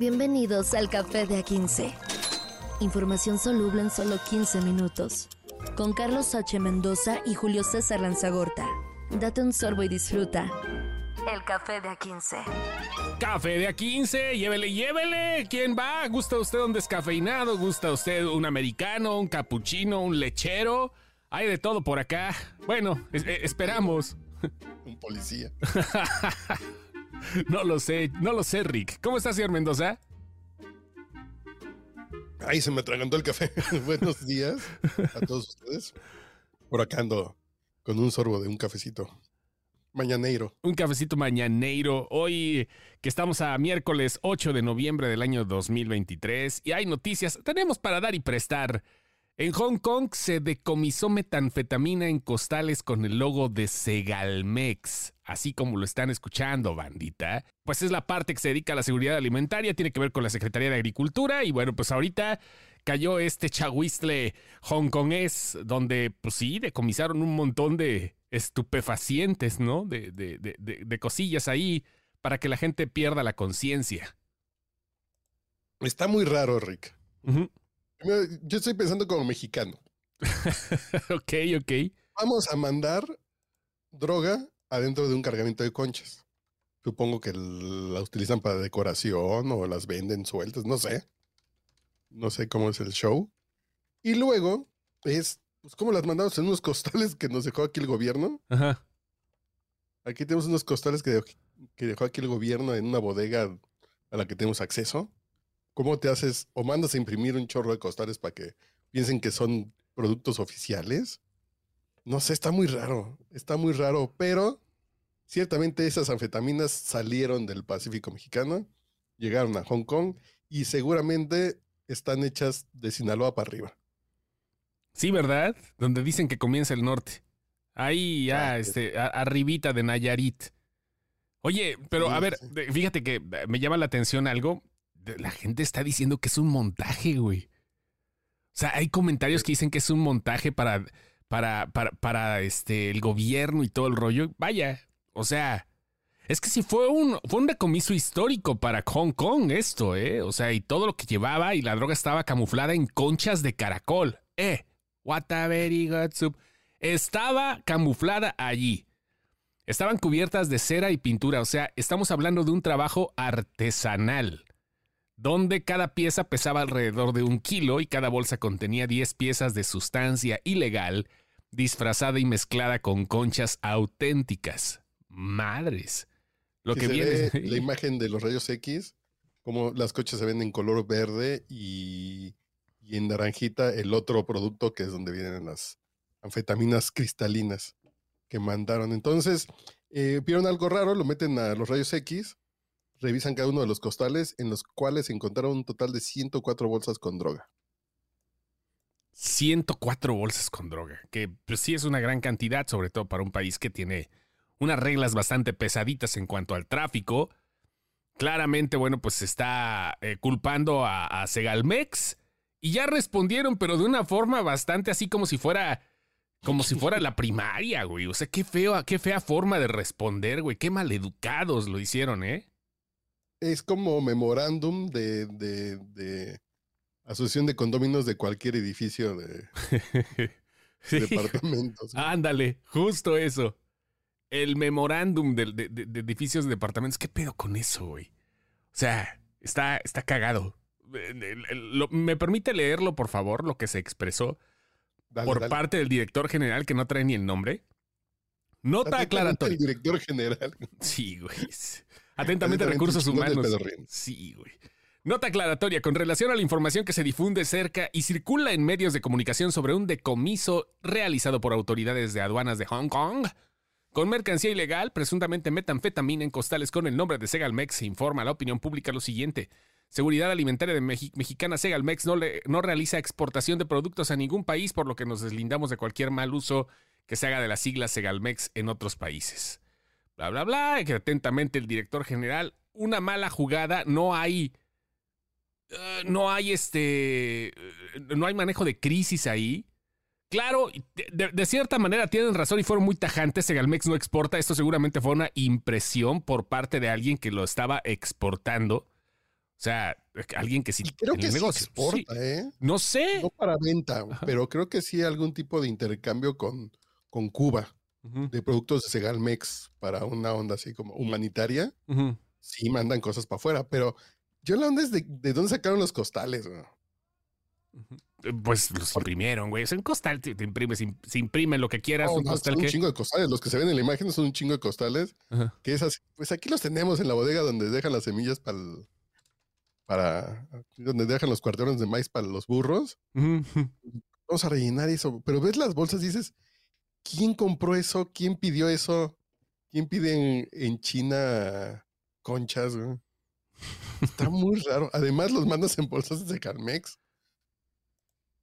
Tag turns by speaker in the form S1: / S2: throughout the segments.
S1: Bienvenidos al Café de A15. Información soluble en solo 15 minutos. Con Carlos H. Mendoza y Julio César Lanzagorta. Date un sorbo y disfruta. El Café de A15.
S2: Café de A15, llévele, llévele. ¿Quién va? ¿Gusta usted un descafeinado? ¿Gusta usted un americano, un cappuccino, un lechero? Hay de todo por acá. Bueno, es- eh, esperamos.
S3: Un policía.
S2: No lo sé, no lo sé, Rick. ¿Cómo está, señor Mendoza?
S3: Ay, se me atragantó el café. Buenos días a todos ustedes. Por acá ando con un sorbo de un cafecito. Mañaneiro.
S2: Un cafecito mañaneiro. Hoy que estamos a miércoles 8 de noviembre del año 2023 y hay noticias. Tenemos para dar y prestar. En Hong Kong se decomisó metanfetamina en costales con el logo de Segalmex, así como lo están escuchando, bandita. Pues es la parte que se dedica a la seguridad alimentaria, tiene que ver con la Secretaría de Agricultura y bueno, pues ahorita cayó este chahuistle hongkonés donde pues sí, decomisaron un montón de estupefacientes, ¿no? De, de, de, de, cosillas ahí para que la gente pierda la conciencia.
S3: Está muy raro, Rick. Yo estoy pensando como mexicano.
S2: ok, ok.
S3: Vamos a mandar droga adentro de un cargamento de conchas. Supongo que la utilizan para decoración o las venden sueltas, no sé. No sé cómo es el show. Y luego es, pues, ¿cómo las mandamos en unos costales que nos dejó aquí el gobierno?
S2: Ajá.
S3: Aquí tenemos unos costales que, dej- que dejó aquí el gobierno en una bodega a la que tenemos acceso. ¿Cómo te haces o mandas a imprimir un chorro de costales para que piensen que son productos oficiales? No sé, está muy raro, está muy raro, pero ciertamente esas anfetaminas salieron del Pacífico mexicano, llegaron a Hong Kong y seguramente están hechas de Sinaloa para arriba.
S2: Sí, ¿verdad? Donde dicen que comienza el norte. Ahí ya,
S3: Ah,
S2: este, a- arribita de Nayarit. Oye, pero a ver, fíjate que eh, me llama la atención algo. La gente está diciendo que es un montaje, güey. O sea, hay comentarios que dicen que es un montaje para, para, para, para este, el gobierno y todo el rollo. Vaya, o sea, es que si fue un, fue un decomiso histórico para Hong Kong esto, ¿eh? O sea, y todo lo que llevaba y la droga estaba camuflada en conchas de caracol. Eh, what a very good soup. Estaba camuflada allí. Estaban cubiertas de cera y pintura, o sea, estamos hablando de un trabajo artesanal, donde cada pieza pesaba alrededor de un kilo y cada bolsa contenía 10 piezas de sustancia ilegal disfrazada y mezclada con conchas auténticas. Madres. Lo que viene
S3: ve la imagen de los rayos X, como las cochas se ven en color verde y, y en naranjita el otro producto que es donde vienen las anfetaminas cristalinas que mandaron. Entonces, eh, vieron algo raro, lo meten a los rayos X, revisan cada uno de los costales en los cuales encontraron un total de 104 bolsas con droga.
S2: 104 bolsas con droga, que pues sí es una gran cantidad, sobre todo para un país que tiene unas reglas bastante pesaditas en cuanto al tráfico. Claramente, bueno, pues se está eh, culpando a, a Segalmex y ya respondieron, pero de una forma bastante así como si fuera como si fuera la primaria, güey. O sea, qué feo, qué fea forma de responder, güey. Qué maleducados lo hicieron, ¿eh?
S3: Es como memorándum de, de, de asociación de condóminos de cualquier edificio de
S2: Sí.
S3: departamentos.
S2: Ándale, justo eso. El memorándum de, de- de- edificios de departamentos. ¿Qué pedo con eso, güey? O sea, está, está cagado. Lo- ¿Me permite leerlo, por favor, lo que se expresó
S3: Dale,
S2: por
S3: dale.
S2: parte del director general que no trae ni el nombre? Nota aclaratoria.
S3: El director general.
S2: Sí, güey. Atentamente,
S3: Atentamente,
S2: recursos humanos. Sí, güey. Nota aclaratoria con relación a la información que se difunde cerca y circula en medios de comunicación sobre un decomiso realizado por autoridades de aduanas de Hong Kong. Con mercancía ilegal, presuntamente metanfetamina en costales con el nombre de Segalmex, se informa a la opinión pública lo siguiente. Seguridad Alimentaria de Mexicana Segalmex no, le- no realiza exportación de productos a ningún país, por lo que nos deslindamos de cualquier mal uso que se haga de las siglas Segalmex en otros países. Bla, bla, bla. y Que atentamente el director general, una mala jugada, no hay. eh, no hay este. eh, no hay manejo de crisis ahí. Claro, de, cierta manera tienen razón y fueron muy tajantes. Segalmex no exporta. Esto seguramente fue una impresión por parte de alguien que lo estaba exportando. O sea, alguien que sí
S3: Y creo que sí
S2: negocio.
S3: exporta,
S2: Sí.
S3: ¿eh?
S2: No sé.
S3: No para venta,
S2: Ajá.
S3: pero creo que sí algún tipo de intercambio con, con Cuba De productos de Segalmex para una onda así como humanitaria. Sí mandan cosas para afuera, pero yo la onda es de, de dónde sacaron los costales. güey?
S2: Eh, Pues los imprimieron, güey. Es un costal, te, se, im- se imprime lo que quieras.
S3: No,
S2: un
S3: no,
S2: costal
S3: son un
S2: que.
S3: chingo de costales. Los que se ven en la imagen son un chingo de costales.
S2: Ajá.
S3: Que es así. Pues aquí los tenemos en la bodega donde dejan las semillas para para donde dejan los cuarterones de maíz para los burros. Vamos a rellenar eso. Pero ves las bolsas y dices, ¿quién compró eso? ¿Quién pidió eso? ¿Quién pide en, en China conchas? güey? Está muy raro. Además, los mandas en bolsas de Carmex.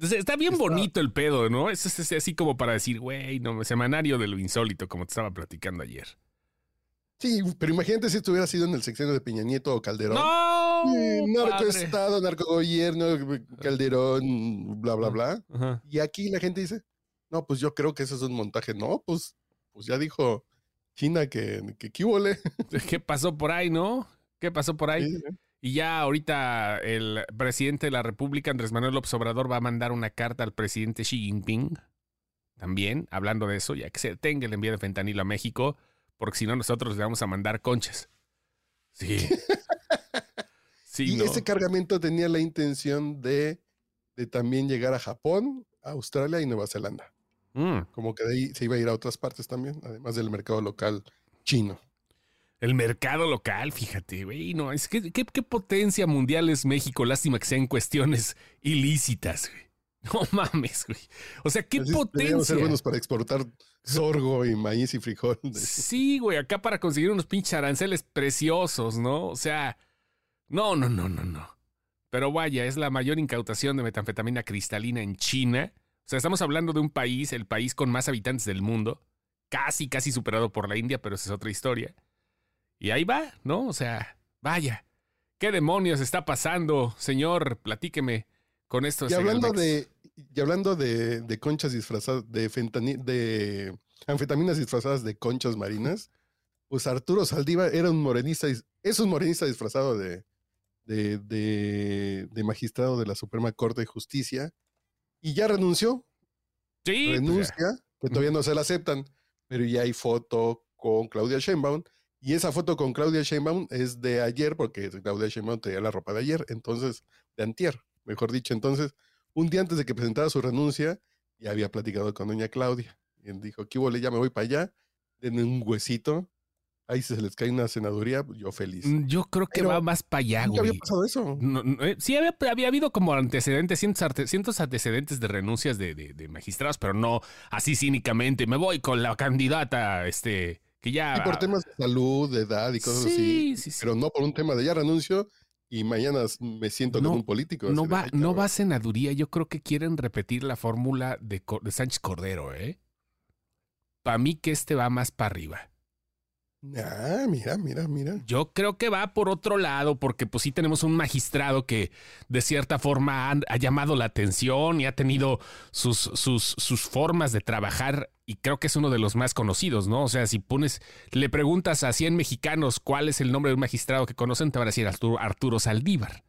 S2: Está bien
S3: Está-
S2: bonito el pedo, ¿no? Es, es- es así como para decir, güey, no, semanario de lo insólito, como te estaba platicando ayer.
S3: Sí, pero imagínate si esto hubiera sido en el sexenio de Peña Nieto o Calderón.
S2: ¡No!
S3: Eh, narcoestado, narcogobierno, Calderón, bla, bla, bla.
S2: Ajá.
S3: Y aquí la gente dice, no, pues yo creo que eso es un montaje. No, pues, pues ya dijo China que, que qué huele.
S2: ¿Qué pasó por ahí, no? ¿Qué pasó por ahí?
S3: Sí,
S2: Y ya ahorita el presidente de la República, Andrés Manuel López Obrador, va a mandar una carta al presidente Xi Jinping. También, hablando de eso, ya que se detenga el envío de fentanilo a México, porque si no, nosotros le vamos a mandar conchas. Sí. Sí,
S3: y
S2: no.
S3: ese cargamento tenía la intención de, de también llegar a Japón, Australia y Nueva Zelanda.
S2: Mm.
S3: Como que de ahí se iba a ir a otras partes también, además del mercado local chino.
S2: El mercado local, fíjate, güey. No, es que qué, qué potencia mundial es México. Lástima que sean cuestiones ilícitas, güey. No mames, güey. O sea, qué
S3: Así
S2: potencia.
S3: ser buenos para exportar sorgo y maíz y frijol.
S2: Sí, güey, acá para conseguir unos pinches aranceles preciosos, ¿no? O sea, no, no, no, no, no. Pero vaya, es la mayor incautación de metanfetamina cristalina en China. O sea, estamos hablando de un país, el país con más habitantes del mundo, casi, casi superado por la India, pero esa es otra historia. Y ahí va, ¿no? O sea, vaya. ¿Qué demonios está pasando, señor? Platíqueme con esto.
S3: Y hablando de, y hablando de, de conchas disfrazadas, de, de anfetaminas disfrazadas de conchas marinas, pues Arturo Saldívar era un morenista, es un morenista disfrazado de, de, de- de magistrado de la Suprema Corte de Justicia y ya renunció,
S2: Sí, pues
S3: renuncia, que todavía no se la aceptan, pero ya hay foto con Claudia Sheinbaum y esa foto con Claudia Sheinbaum es de ayer porque Claudia Sheinbaum traía la ropa de ayer, entonces, de antier, mejor dicho, entonces, un día antes de que presentara su renuncia, ya había platicado con doña Claudia y él dijo, ¿qué huele? Ya me voy para allá, denme un huesito, ahí se les cae una senaduría, yo feliz.
S2: Mm, Yo creo que
S3: Pero
S2: va más para allá,
S3: Nunca había
S2: güey.
S3: pasado eso.
S2: No, no, eh, sí, había, había habido como antecedentes, cientos, arte- cientos antecedentes de renuncias de, de- de magistrados, pero no así cínicamente. Me voy con la candidata, este, que ya.
S3: Y por temas de salud, de edad y cosas así.
S2: sí, sí, sí.
S3: Pero no por un tema de ya renuncio y mañana me siento
S2: No,
S3: con un político.
S2: No va,
S3: "Ay,
S2: no
S3: cabrón".
S2: va a senaduría. Yo creo que quieren repetir la fórmula de, de Sánchez Cordero, ¿eh? Para mí que este va más para arriba.
S3: Ah, mira, mira, mira.
S2: Yo creo que va por otro lado, porque pues sí tenemos un magistrado que de cierta forma ha, ha llamado la atención y ha tenido sus, sus, sus formas de trabajar y creo que es uno de los más conocidos, ¿no? O sea, si pones, le preguntas a 100 mexicanos cuál es el nombre de un magistrado que conocen, te van a decir Arturo, Arturo Saldívar,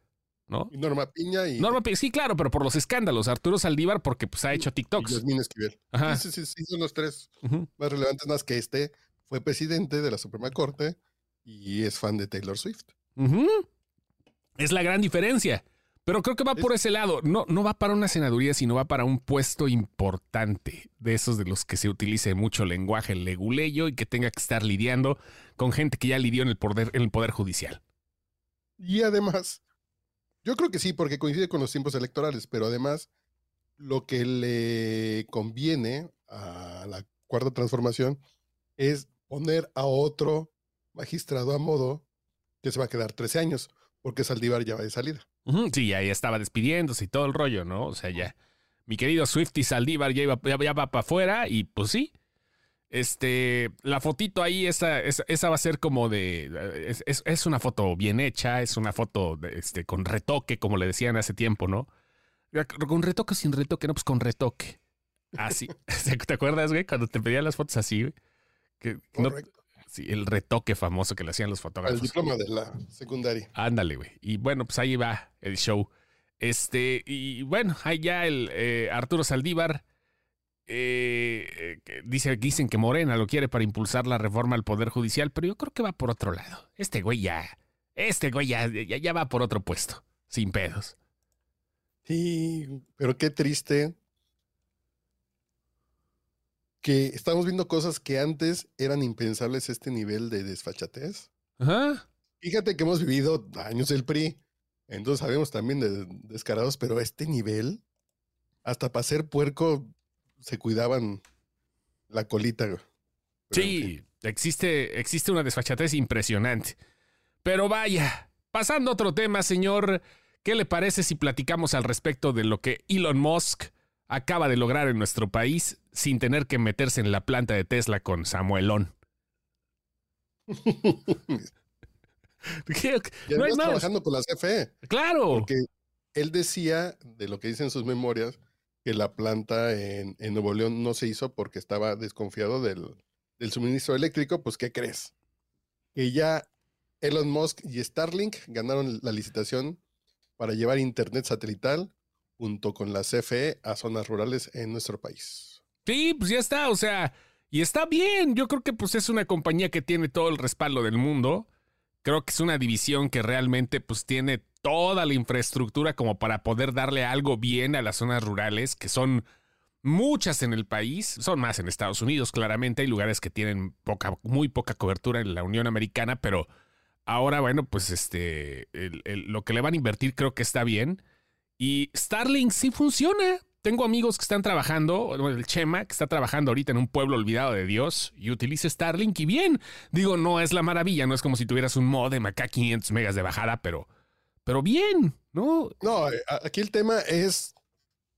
S2: ¿no?
S3: Y Norma Piña y,
S2: Norma Pi- sí, claro, pero por los escándalos. Arturo Saldívar porque pues ha hecho
S3: y
S2: TikToks.
S3: Yasmín Esquivel.
S2: Ajá.
S3: Sí, sí, sí, son los tres más relevantes, más que este fue presidente de la Suprema Corte y es fan de Taylor Swift.
S2: Es la gran diferencia. Pero creo que va por ese lado. No, no va para una senaduría, sino va para un puesto importante. De esos de los que se utilice mucho lenguaje leguleyo y que tenga que estar lidiando con gente que ya lidió en el poder, en el poder judicial.
S3: Y además, yo creo que sí, porque coincide con los tiempos electorales, pero además, lo que le conviene a la cuarta transformación es poner a otro magistrado a modo que se va a quedar 13 años, porque Saldívar ya va de salida.
S2: Sí, ya, ya estaba despidiéndose y todo el rollo, ¿no? O sea, ya. Mi querido Swifty Saldívar ya, iba, ya, ya va para afuera y pues sí. Este, la fotito ahí, esa, esa, va a ser como de. Es, es- es una foto bien hecha, es una foto de, este, con retoque, como le decían hace tiempo, ¿no? Con retoque o sin retoque, no, pues con retoque. Así. ¿Te acuerdas, güey? Cuando te pedían las fotos así, güey. Que no-
S3: Correcto.
S2: Sí, el retoque famoso que le hacían los
S3: El
S2: fotógrafos.
S3: diploma de la secundaria.
S2: Ándale, güey. Y bueno, pues ahí va el show. Este, y bueno, ahí ya el eh, Arturo Saldívar eh, eh, dice, dicen que Morena lo quiere para impulsar la reforma al Poder Judicial, pero yo creo que va por otro lado. Este güey ya, este güey ya, ya, ya va por otro puesto, sin pedos.
S3: Sí, pero qué triste que estamos viendo cosas que antes eran impensables este nivel de desfachatez.
S2: Ajá.
S3: Fíjate que hemos vivido años del PRI, entonces sabemos también de descarados, pero a este nivel, hasta para ser puerco se cuidaban la colita. Pero, en fin.
S2: Sí, existe, existe una desfachatez impresionante. Pero vaya, pasando a otro tema, señor, ¿qué le parece si platicamos al respecto de lo que Elon Musk acaba de lograr en nuestro país sin tener que meterse en la planta de Tesla con Samuelón?
S3: Y
S2: No hay
S3: además
S2: más.
S3: trabajando con la CFE,
S2: Claro.
S3: porque él decía, de lo que dicen sus memorias, que la planta en, en Nuevo León no se hizo porque estaba desconfiado del, del suministro eléctrico. Pues, ¿qué crees? Que ya Elon Musk y Starlink ganaron la licitación para llevar internet satelital junto con la CFE a zonas rurales en nuestro país.
S2: Sí, pues ya está, o sea, y está bien. Yo creo que pues es una compañía que tiene todo el respaldo del mundo. Creo que es una división que realmente pues tiene toda la infraestructura como para poder darle algo bien a las zonas rurales, que son muchas en el país, son más en Estados Unidos, claramente hay lugares que tienen poca, muy poca cobertura en la Unión Americana, pero ahora, bueno, pues este, lo que le van a invertir creo que está bien. Y Starlink sí funciona. Tengo amigos que están trabajando, el Chema, que está trabajando ahorita en un pueblo olvidado de Dios y utiliza Starlink y bien. Digo, no es la maravilla, no es como si tuvieras un modem acá 500 megas de bajada, pero, pero bien, ¿no?
S3: No, eh, aquí el tema es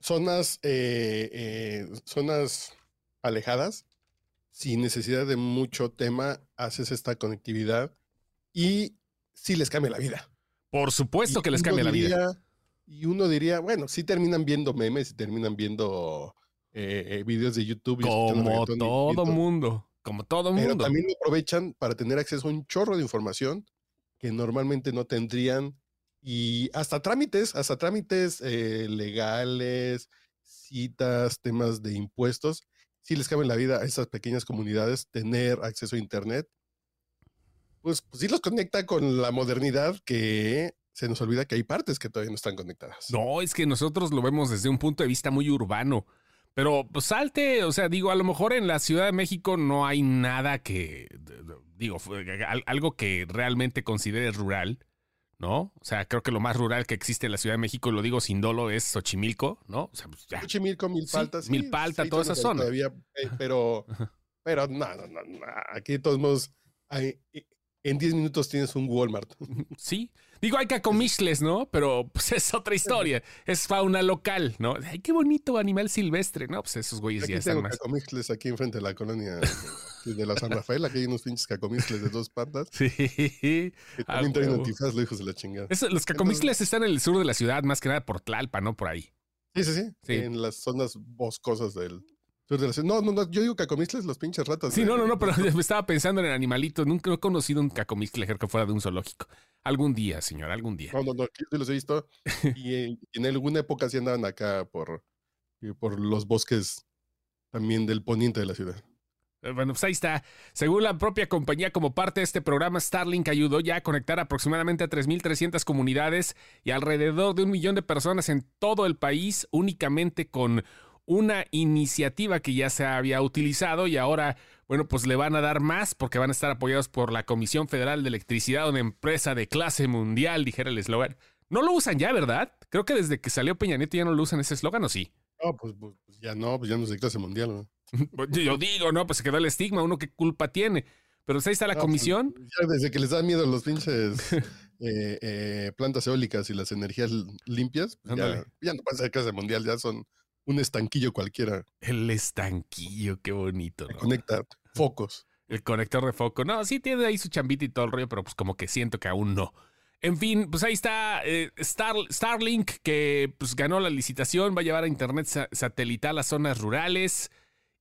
S3: zonas, eh, eh, zonas alejadas, sin necesidad de mucho tema, haces esta conectividad y sí les cambia la vida.
S2: Por supuesto
S3: Y
S2: que les cambia la vida.
S3: Y uno diría, bueno, sí terminan viendo memes y terminan viendo eh, eh, videos de YouTube.
S2: Como
S3: y-
S2: todo mundo, como todo
S3: Pero
S2: mundo.
S3: también lo aprovechan para tener acceso a un chorro de información que normalmente no tendrían. Y hasta trámites, hasta trámites eh, legales, citas, temas de impuestos. Sí les cabe la vida a esas pequeñas comunidades tener acceso a Internet. Pues, pues sí los conecta con la modernidad que se nos olvida que hay partes que todavía no están conectadas.
S2: No, es que nosotros lo vemos desde un punto de vista muy urbano. Pero pues salte, o sea, digo, a lo mejor en la Ciudad de México no hay nada que, digo, al- algo que realmente considere rural, ¿no? O sea, creo que lo más rural que existe en la Ciudad de México, lo digo sin dolo, es Xochimilco, ¿no? O sea, pues ya.
S3: Xochimilco, Milpalta,
S2: Sí,
S3: sí,
S2: Milpalta,
S3: sí,
S2: toda esa zona.
S3: Todavía, eh, pero, pero no, no, no, no, Aquí de todos modos, hay- en 10 minutos tienes un Walmart.
S2: Sí. Digo, hay cacomixles, ¿no? Pero pues es otra historia. Es fauna local, ¿no? Ay, qué bonito animal silvestre, ¿no? Pues esos güeyes
S3: Aquí
S2: ya están
S3: tengo
S2: más.
S3: aquí enfrente de la colonia de la San Rafael. Aquí hay unos pinches cacomixles de dos patas
S2: Sí.
S3: que
S2: Ah,
S3: también traen antifaz, los hijos de la chingada.
S2: Eso, los cacomixles están en el sur de la ciudad, más que nada por Tlalpa, ¿no? Por ahí.
S3: Sí, sí, sí,
S2: Sí.
S3: En las zonas boscosas del No, no, no. Yo digo cacomixles, los pinches ratas.
S2: Sí, no, no, no, pero me estaba pensando en el animalito. Nunca he conocido un cacomixle que fuera de un zoológico. Algún día, señor, algún día.
S3: No, no, no. Yo los he visto. y en, alguna época sí andaban acá por, y por los bosques también del poniente de la ciudad.
S2: Eh, Bueno, pues ahí está. Según la propia compañía, como parte de este programa, Starlink ayudó ya a conectar aproximadamente a 3.300 comunidades y alrededor de un millón de personas en todo el país, únicamente con una iniciativa que ya se había utilizado y ahora, bueno, pues le van a dar más porque van a estar apoyados por la Comisión Federal de Electricidad, una empresa de clase mundial, dijera el eslogan. No lo usan ya, ¿verdad? Creo que desde que salió Peña Nieto ya no lo usan ese eslogan, ¿o sí?
S3: No, pues, pues, pues ya no, pues ya no es de clase mundial. ¿no?
S2: Yo digo, ¿no? Pues se quedó el estigma, uno qué culpa tiene. Pero pues ahí está la
S3: No,
S2: comisión.
S3: ya desde que les da miedo los pinches eh, eh, plantas eólicas y las energías limpias, pues ya,
S2: Ándale.
S3: ya no pasa de clase mundial, ya son un estanquillo cualquiera.
S2: El estanquillo, qué bonito, ¿no?
S3: Conecta focos.
S2: El conector de foco. No, sí tiene ahí su chambita y todo el rollo, pero pues como que siento que aún no. En fin, pues ahí está eh, Star- Starlink, que pues ganó la licitación, va a llevar a internet sa- satelital a zonas rurales.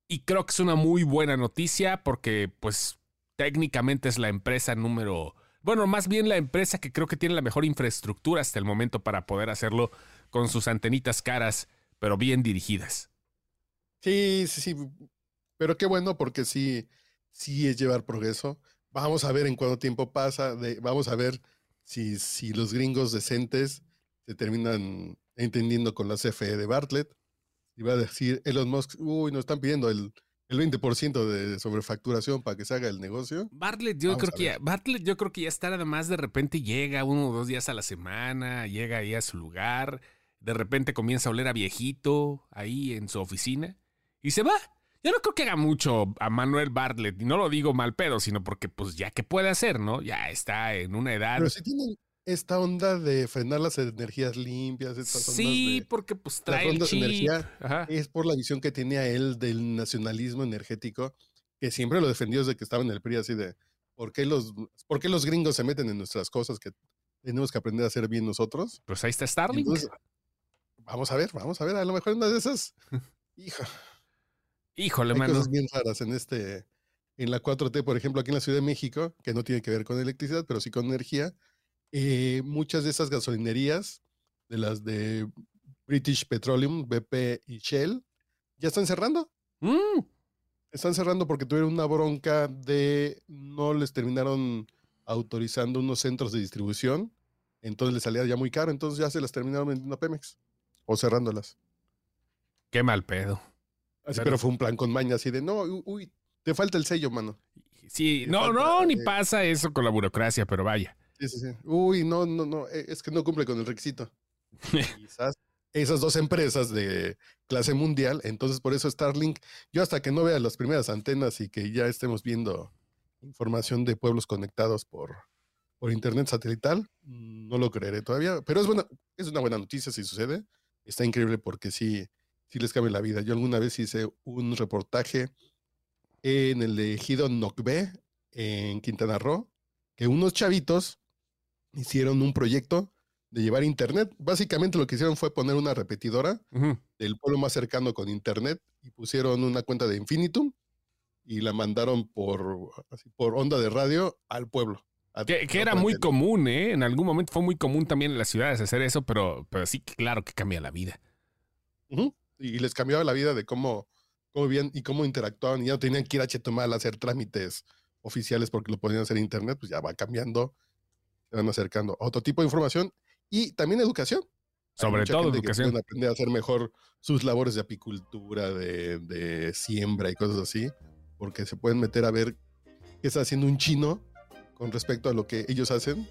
S2: Y creo que es una muy buena noticia porque pues técnicamente es la empresa número, bueno, más bien la empresa que creo que tiene la mejor infraestructura hasta el momento para poder hacerlo con sus antenitas caras, pero bien dirigidas.
S3: Sí, sí, sí. Pero qué bueno porque sí, sí es llevar progreso. Vamos a ver en cuánto tiempo pasa, de, vamos a ver si, si los gringos decentes se terminan entendiendo con la CFE de Bartlett. Y va a decir Elon Musk, uy, nos están pidiendo el, el 20% de sobrefacturación para que se haga el negocio.
S2: Bartlett, yo creo que ya, Bartlett, yo creo que ya está nada más de repente llega uno o dos días a la semana, llega ahí a su lugar, de repente comienza a oler a viejito ahí en su oficina y se va. Yo no creo que haga mucho a Manuel Bartlett, y no lo digo mal pedo, sino porque pues ya que puede hacer, ¿no? Ya está en una edad.
S3: Pero si tienen esta onda de frenar las energías limpias, estas
S2: sí, porque pues trae el chip. energía,
S3: es por la visión que tenía él del nacionalismo energético, que siempre lo defendió desde que estaba en el PRI, así de, ¿por qué los, por qué los gringos se meten en nuestras cosas que tenemos que aprender a hacer bien nosotros?
S2: Pues ahí está Starlink.
S3: Vamos a ver, vamos a ver, a lo mejor una de esas, hija.
S2: Híjole,
S3: Hay
S2: mano.
S3: cosas bien raras en este, en la 4T, por ejemplo, aquí en la Ciudad de México, que no tiene que ver con electricidad, pero sí con energía. Eh, muchas de esas gasolinerías, de las de British Petroleum, BP y Shell, ya están cerrando.
S2: Mm.
S3: Están cerrando porque tuvieron una bronca de no les terminaron autorizando unos centros de distribución, entonces les salía ya muy caro, entonces ya se las terminaron vendiendo a Pemex o cerrándolas.
S2: Qué mal pedo.
S3: pero fue un plan con maña así de, no, uy, te falta el sello, mano.
S2: Sí, no, no, ni pasa eso con la burocracia, pero vaya.
S3: Sí, sí, sí. Uy, no, no, no, e, es que no cumple con el requisito. Quizás esas dos empresas de clase mundial, entonces por eso Starlink, yo hasta que no vea las primeras antenas y que ya estemos viendo información de pueblos conectados por, por internet satelital, no lo creeré todavía, pero es, buena, es una buena noticia si sucede. Está increíble porque sí, sí les cambia la vida. Yo alguna vez hice un reportaje en el ejido Nocbe, en Quintana Roo, que unos chavitos hicieron un proyecto de llevar internet. Básicamente lo que hicieron fue poner una repetidora del pueblo más cercano con internet y pusieron una cuenta de Infinitum y la mandaron por, por onda de radio al pueblo.
S2: Que, era muy común, ¿eh? En algún momento fue muy común también en las ciudades hacer eso, pero, pero sí, claro que cambia la vida.
S3: Y les cambiaba la vida de cómo, cómo vivían y cómo interactuaban. Y ya no tenían que ir a Chetumal a hacer trámites oficiales porque lo podían hacer en internet, pues ya va cambiando se van acercando a otro tipo de información y también educación.
S2: Sobre todo educación.
S3: Que aprender a hacer mejor sus labores de apicultura, de, de, siembra y cosas así, porque se pueden meter a ver qué está haciendo un chino con respecto a lo que ellos hacen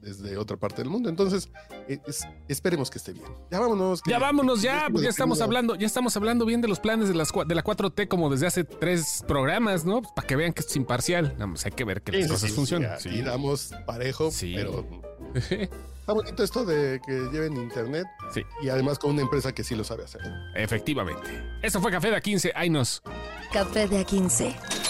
S3: desde otra parte del mundo. Entonces, e, es, esperemos que esté bien. Ya vámonos.
S2: ya vámonos, ya, pues ya estamos hablando, ya estamos hablando bien de los planes de, las, de la 4T como desde hace tres programas, ¿no? Pues para que vean que esto es imparcial. Vamos, hay que ver que las cosas funcionan.
S3: Sí, damos parejo, pero está bonito esto de que lleven internet.
S2: Sí.
S3: Y además con una empresa que sí lo sabe hacer.
S2: Efectivamente. Eso fue Café de A15. Ahí nos.
S1: Café de A15.